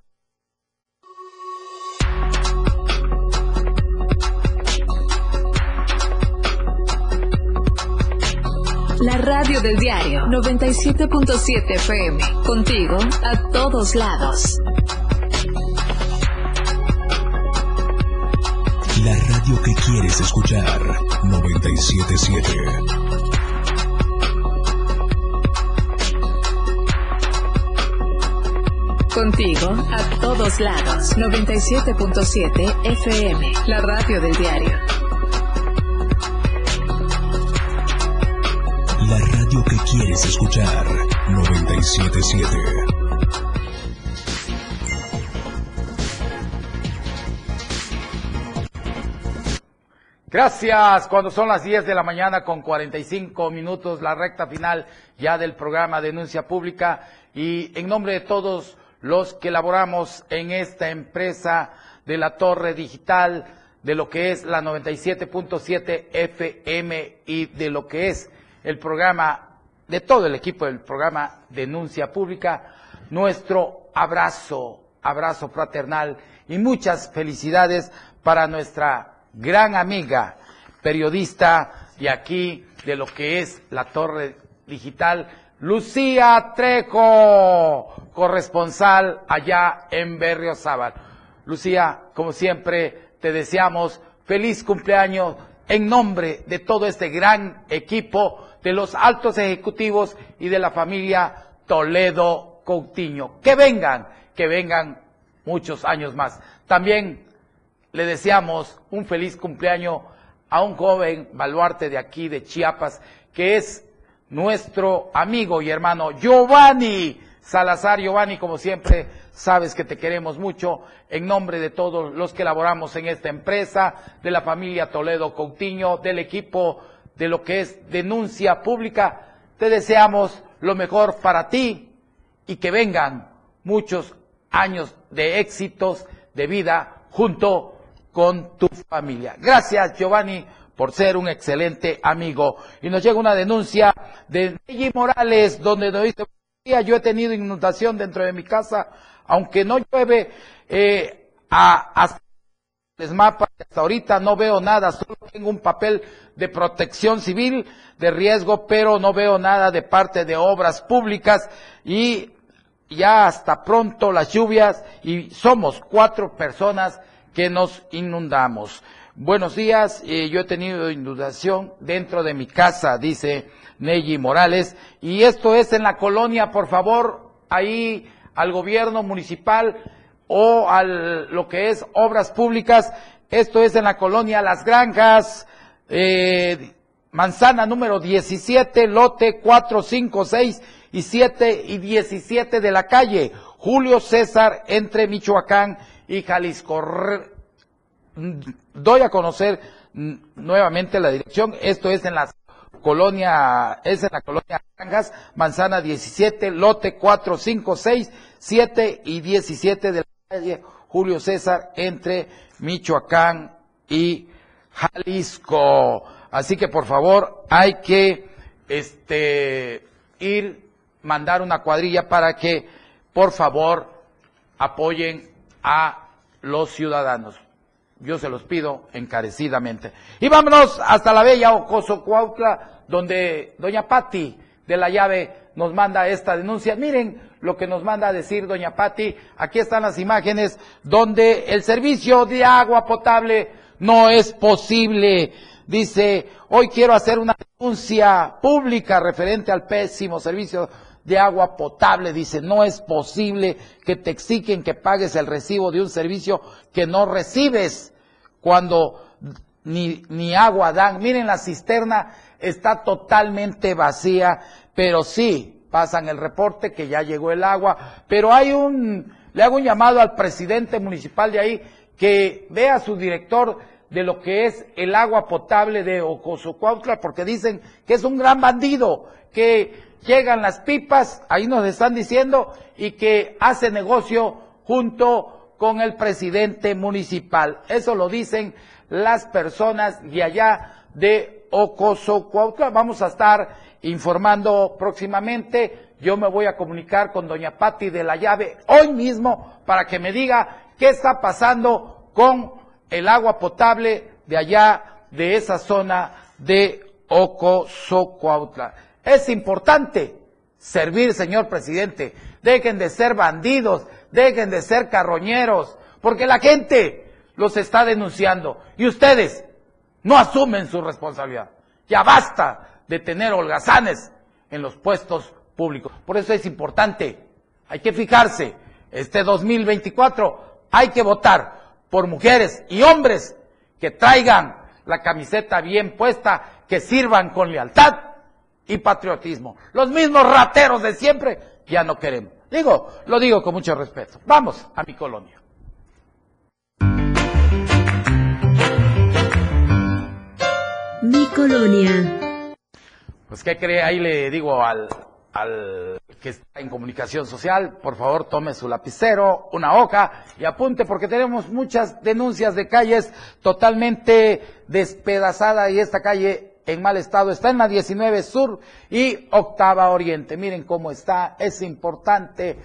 La radio del diario 97.7 FM. Contigo a todos lados. La radio que quieres escuchar 977. Contigo a todos lados. 97.7 FM, la radio del diario. Quieres escuchar. 977. Gracias. Cuando son las 10 de la mañana con 45 minutos, la recta final ya del programa Denuncia Pública y en nombre de todos los que elaboramos en esta empresa de la torre digital, de lo que es la 97.7 FM y de lo que es el programa, de todo el equipo del programa Denuncia Pública, nuestro abrazo, abrazo fraternal y muchas felicidades para nuestra gran amiga, periodista de aquí, de lo que es la torre digital, Lucía Trejo, corresponsal allá en Berriozábal. Lucía, como siempre, te deseamos feliz cumpleaños en nombre de todo este gran equipo de los altos ejecutivos y de la familia Toledo Coutinho. Que vengan, que vengan muchos años más. También le deseamos un feliz cumpleaños a un joven baluarte de aquí, de Chiapas, que es nuestro amigo y hermano Giovanni Salazar. Giovanni, como siempre, sabes que te queremos mucho. En nombre de todos los que laboramos en esta empresa, de la familia Toledo Coutinho, del equipo de lo que es denuncia pública, te deseamos lo mejor para ti y que vengan muchos años de éxitos de vida junto con tu familia. Gracias, Giovanni, por ser un excelente amigo. Y nos llega una denuncia de Nelly Morales, donde nos dice, yo he tenido inundación dentro de mi casa, aunque no llueve, eh, a, hasta mapa, hasta ahorita no veo nada, solo tengo un papel de protección civil de riesgo, pero no veo nada de parte de obras públicas y ya hasta pronto las lluvias y somos cuatro personas que nos inundamos. Buenos días, eh, yo he tenido inundación dentro de mi casa, dice Nelly Morales, y esto es en la colonia, por favor, ahí al gobierno municipal o a lo que es obras públicas, esto es en la colonia Las Granjas, eh, manzana número 17, lote 4, 5, 6 y 7 y 17 de la calle, Julio César entre Michoacán y Jalisco. Doy a conocer nuevamente la dirección. Esto es en la colonia, es en la colonia Granjas, Manzana 17, lote 4, 5, 6, 7 y 17 de la Julio César entre Michoacán y Jalisco. Así que por favor hay que este ir mandar una cuadrilla para que por favor apoyen a los ciudadanos. Yo se los pido encarecidamente. Y vámonos hasta la bella Ocoso Cuautla, donde doña Patti de la llave nos manda esta denuncia. Miren lo que nos manda a decir doña Patti. Aquí están las imágenes donde el servicio de agua potable no es posible. Dice, hoy quiero hacer una denuncia pública referente al pésimo servicio de agua potable. Dice, no es posible que te exigen que pagues el recibo de un servicio que no recibes cuando ni, ni agua dan. Miren, la cisterna está totalmente vacía, pero sí pasan el reporte que ya llegó el agua, pero hay un, le hago un llamado al presidente municipal de ahí que vea a su director de lo que es el agua potable de Ocosocuautla, porque dicen que es un gran bandido, que llegan las pipas, ahí nos están diciendo, y que hace negocio junto con el presidente municipal. Eso lo dicen las personas de allá de Ocoso Cuautla. Vamos a estar informando próximamente. Yo me voy a comunicar con doña Patti de la llave hoy mismo para que me diga qué está pasando con el agua potable de allá, de esa zona de Cuautla. Es importante servir, señor presidente. Dejen de ser bandidos, dejen de ser carroñeros, porque la gente los está denunciando y ustedes no asumen su responsabilidad. Ya basta de tener holgazanes en los puestos públicos. Por eso es importante, hay que fijarse este 2024 hay que votar por mujeres y hombres que traigan la camiseta bien puesta, que sirvan con lealtad y patriotismo. Los mismos rateros de siempre ya no queremos. Digo, lo digo con mucho respeto. Vamos a mi colonia. Mi colonia. Pues, ¿qué cree? Ahí le digo al, al que está en comunicación social, por favor tome su lapicero, una hoja y apunte porque tenemos muchas denuncias de calles totalmente despedazadas y esta calle en mal estado está en la 19 Sur y Octava Oriente. Miren cómo está, es importante.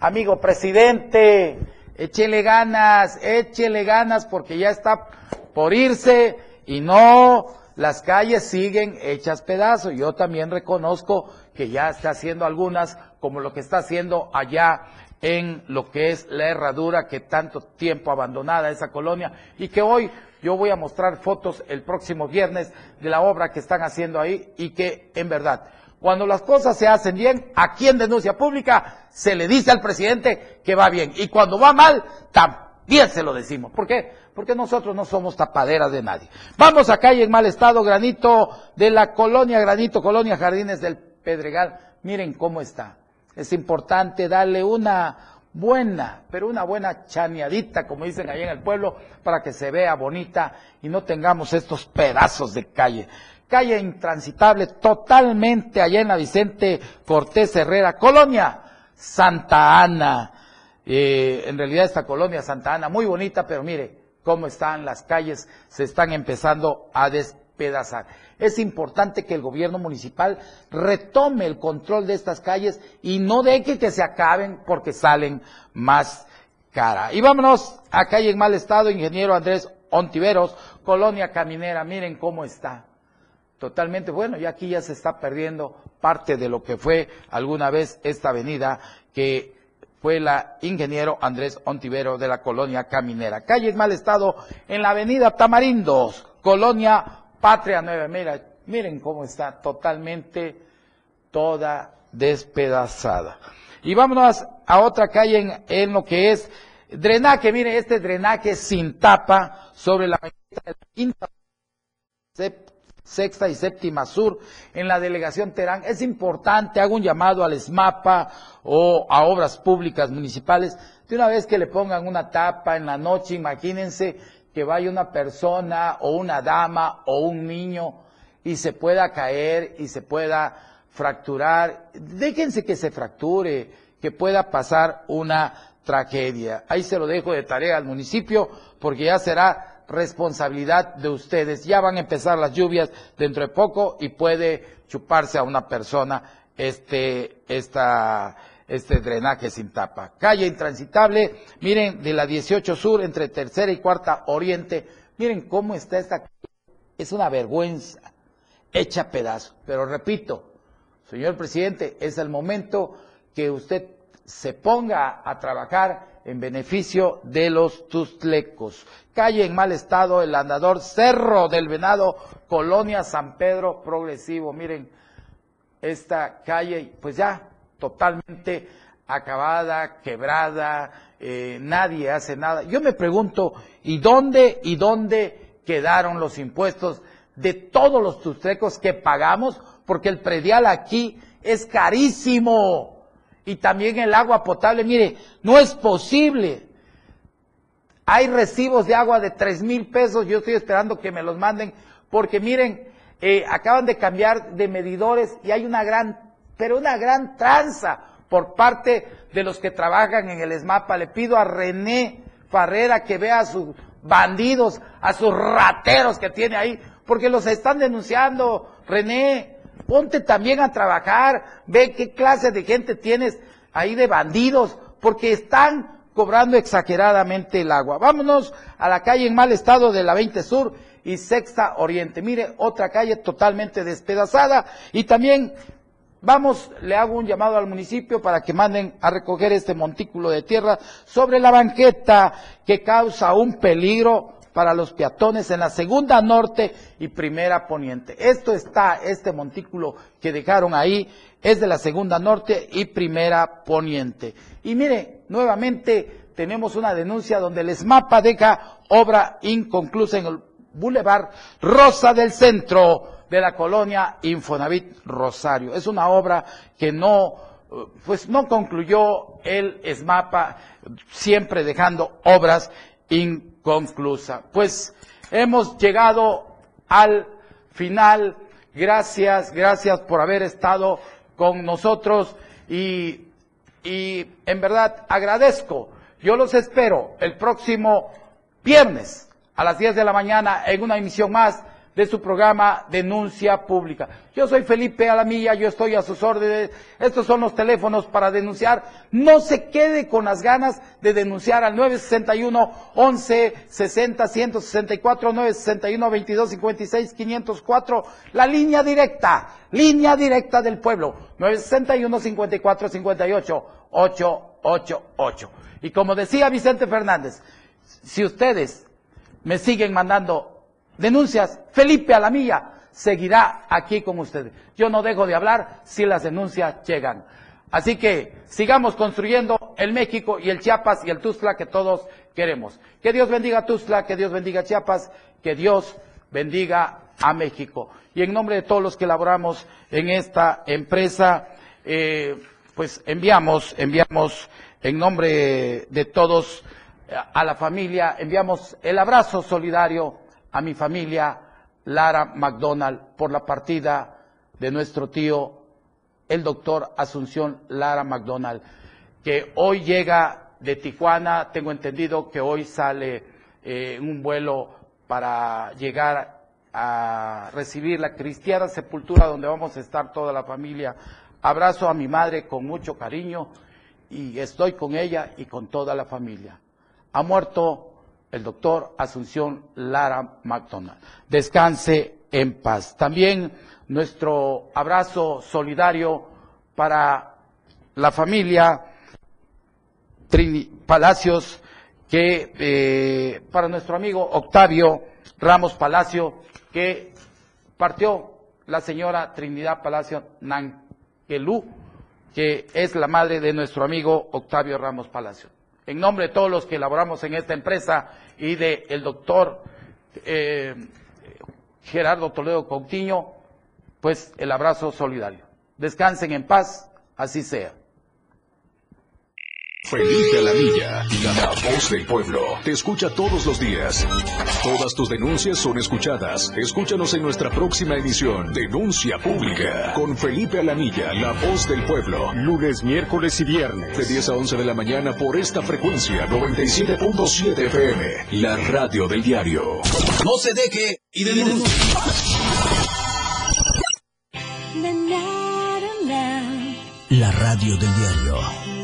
Amigo presidente, échele ganas, échele ganas porque ya está por irse y no, las calles siguen hechas pedazos. Yo también reconozco que ya está haciendo algunas, como lo que está haciendo allá en lo que es la herradura, que tanto tiempo abandonada esa colonia, y que hoy yo voy a mostrar fotos el próximo viernes de la obra que están haciendo ahí, y que en verdad, cuando las cosas se hacen bien, aquí en denuncia pública se le dice al presidente que va bien, y cuando va mal, también se lo decimos. ¿Por qué? Porque nosotros no somos tapaderas de nadie. Vamos a calle en mal estado, granito de la colonia, granito, colonia Jardines del Pedregal, miren cómo está. Es importante darle una buena, pero una buena chaneadita, como dicen allá en el pueblo, para que se vea bonita y no tengamos estos pedazos de calle. Calle intransitable totalmente allá en la Vicente Cortés Herrera, colonia Santa Ana. Eh, en realidad esta colonia Santa Ana, muy bonita, pero mire cómo están las calles, se están empezando a despedazar. Es importante que el gobierno municipal retome el control de estas calles y no deje que se acaben porque salen más cara. Y vámonos a calle en mal estado, ingeniero Andrés Ontiveros, Colonia Caminera, miren cómo está. Totalmente bueno, y aquí ya se está perdiendo parte de lo que fue alguna vez esta avenida que fue la ingeniero Andrés Ontivero de la colonia Caminera. Calle en mal estado en la avenida Tamarindos, colonia Patria Nueva, mira, miren cómo está totalmente toda despedazada. Y vámonos a otra calle en, lo que es drenaje, miren este drenaje sin tapa sobre la quinta, sexta y séptima sur en la delegación Terán. Es importante, hago un llamado al ESMAPA o a obras públicas municipales, de una vez que le pongan una tapa en la noche, imagínense que vaya una persona o una dama o un niño y se pueda caer y se pueda fracturar. Déjense que se fracture, que pueda pasar una tragedia. Ahí se lo dejo de tarea al municipio porque ya será responsabilidad de ustedes. Ya van a empezar las lluvias dentro de poco y puede chuparse a una persona este, esta, este drenaje sin tapa. Calle intransitable, miren, de la 18 Sur, entre tercera y cuarta Oriente, miren cómo está esta calle. Es una vergüenza, hecha pedazo. Pero repito, señor presidente, es el momento que usted se ponga a trabajar en beneficio de los tustlecos. Calle en mal estado, el andador Cerro del Venado, Colonia San Pedro Progresivo. Miren, esta calle, pues ya totalmente acabada, quebrada, eh, nadie hace nada. Yo me pregunto, ¿y dónde, y dónde quedaron los impuestos de todos los tustrecos que pagamos? Porque el predial aquí es carísimo. Y también el agua potable, mire, no es posible. Hay recibos de agua de tres mil pesos, yo estoy esperando que me los manden, porque miren, eh, acaban de cambiar de medidores y hay una gran pero una gran tranza por parte de los que trabajan en el ESMAPA. Le pido a René Farrera que vea a sus bandidos, a sus rateros que tiene ahí, porque los están denunciando. René, ponte también a trabajar, ve qué clase de gente tienes ahí de bandidos, porque están cobrando exageradamente el agua. Vámonos a la calle en mal estado de la 20 Sur y Sexta Oriente. Mire, otra calle totalmente despedazada y también Vamos, le hago un llamado al municipio para que manden a recoger este montículo de tierra sobre la banqueta que causa un peligro para los peatones en la segunda norte y primera poniente. Esto está, este montículo que dejaron ahí es de la segunda norte y primera poniente. Y mire, nuevamente tenemos una denuncia donde el ESMAPA deja obra inconclusa en el Boulevard Rosa del Centro de la colonia Infonavit Rosario. Es una obra que no, pues no concluyó el ESMAPA, siempre dejando obras inconclusas. Pues hemos llegado al final. Gracias, gracias por haber estado con nosotros y, y en verdad agradezco. Yo los espero el próximo viernes a las 10 de la mañana en una emisión más de su programa Denuncia Pública. Yo soy Felipe Alamilla, yo estoy a sus órdenes. Estos son los teléfonos para denunciar. No se quede con las ganas de denunciar al 961 11 60 164 961 22 56 504, la línea directa, línea directa del pueblo, 961 54 58 888. Y como decía Vicente Fernández, si ustedes me siguen mandando denuncias, Felipe Alamilla seguirá aquí con ustedes. Yo no dejo de hablar si las denuncias llegan. Así que sigamos construyendo el México y el Chiapas y el Tuzla que todos queremos. Que Dios bendiga a Tuzla, que Dios bendiga a Chiapas, que Dios bendiga a México. Y en nombre de todos los que laboramos en esta empresa, eh, pues enviamos, enviamos en nombre de todos a la familia, enviamos el abrazo solidario a mi familia Lara McDonald por la partida de nuestro tío, el doctor Asunción Lara McDonald, que hoy llega de Tijuana, tengo entendido que hoy sale eh, un vuelo para llegar a recibir la cristiana sepultura donde vamos a estar toda la familia. Abrazo a mi madre con mucho cariño y estoy con ella y con toda la familia. Ha muerto el doctor Asunción Lara McDonald. Descanse en paz. También nuestro abrazo solidario para la familia Trini Palacios, que eh, para nuestro amigo Octavio Ramos Palacio, que partió la señora Trinidad Palacio Nanquelú, que es la madre de nuestro amigo Octavio Ramos Palacio. En nombre de todos los que elaboramos en esta empresa, y del el doctor eh, Gerardo Toledo Coutinho, pues el abrazo solidario. Descansen en paz, así sea. Felipe Alamilla, la voz del pueblo. Te escucha todos los días. Todas tus denuncias son escuchadas. Escúchanos en nuestra próxima emisión, Denuncia Pública, con Felipe Alamilla, la voz del pueblo. Lunes, miércoles y viernes. De 10 a 11 de la mañana por esta frecuencia, 97.7 FM, la radio del diario. No se deje y denuncie. La radio del diario.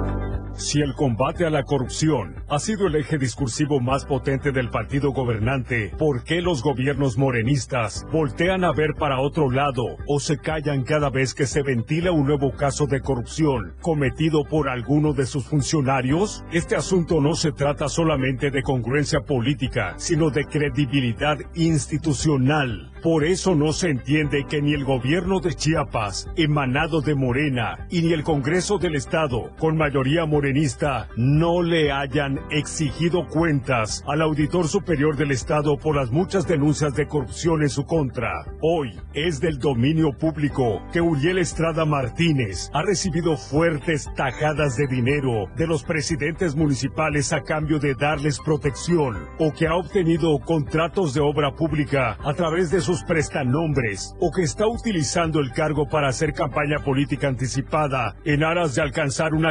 Si el combate a la corrupción ha sido el eje discursivo más potente del partido gobernante, ¿por qué los gobiernos morenistas voltean a ver para otro lado o se callan cada vez que se ventila un nuevo caso de corrupción cometido por alguno de sus funcionarios? Este asunto no se trata solamente de congruencia política, sino de credibilidad institucional. Por eso no se entiende que ni el gobierno de Chiapas, emanado de Morena, y ni el Congreso del Estado, con mayoría morenista, no le hayan exigido cuentas al auditor superior del Estado por las muchas denuncias de corrupción en su contra. Hoy es del dominio público que Uriel Estrada Martínez ha recibido fuertes tajadas de dinero de los presidentes municipales a cambio de darles protección o que ha obtenido contratos de obra pública a través de sus prestanombres o que está utilizando el cargo para hacer campaña política anticipada en aras de alcanzar una